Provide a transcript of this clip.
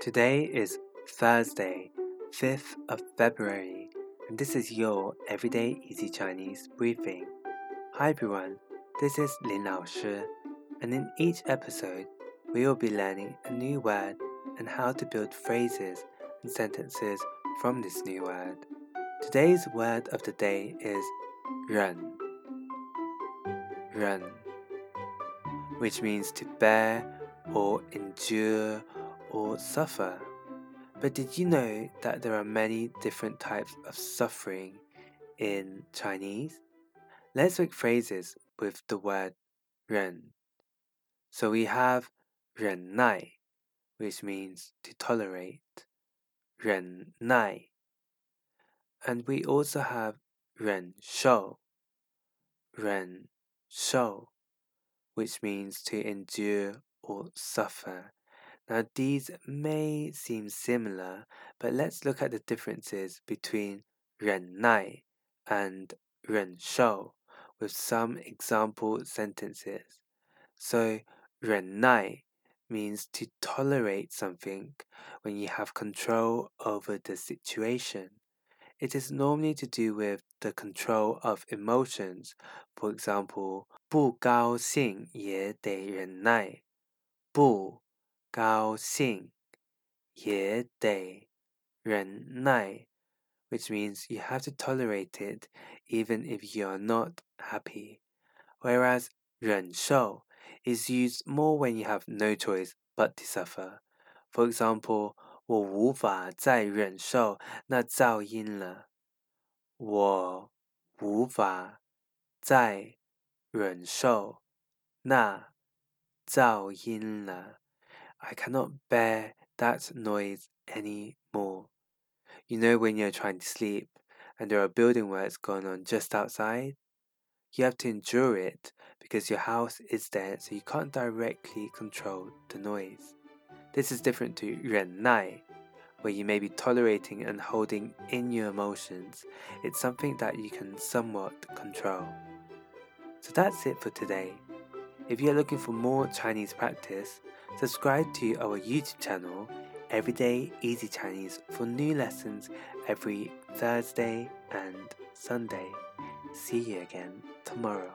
Today is Thursday, 5th of February, and this is your Everyday Easy Chinese briefing. Hi everyone, this is Lin Lao Shi, and in each episode, we will be learning a new word and how to build phrases and sentences from this new word. Today's word of the day is ren. Ren, which means to bear or endure or suffer. But did you know that there are many different types of suffering in Chinese? Let's make phrases with the word ren. So we have 忍耐, which means to tolerate. 忍耐. And we also have 忍受,忍受, which means to endure or suffer. Now, these may seem similar, but let's look at the differences between 忍耐 and 忍受 with some example sentences. So, 忍耐 means to tolerate something when you have control over the situation. It is normally to do with the control of emotions. For example, 不高兴也得忍耐。不 高兴也得忍耐 which means you have to tolerate it even if you are not happy. Whereas 忍受 is used more when you have no choice but to suffer. For example, 我无法再忍受那噪音了。我无法再忍受那噪音了。 I cannot bear that noise any more. You know when you're trying to sleep and there are building works going on just outside? You have to endure it because your house is there so you can't directly control the noise. This is different to 忍耐, where you may be tolerating and holding in your emotions. It's something that you can somewhat control. So that's it for today. If you're looking for more Chinese practice, subscribe to our YouTube channel, Everyday Easy Chinese, for new lessons every Thursday and Sunday. See you again tomorrow.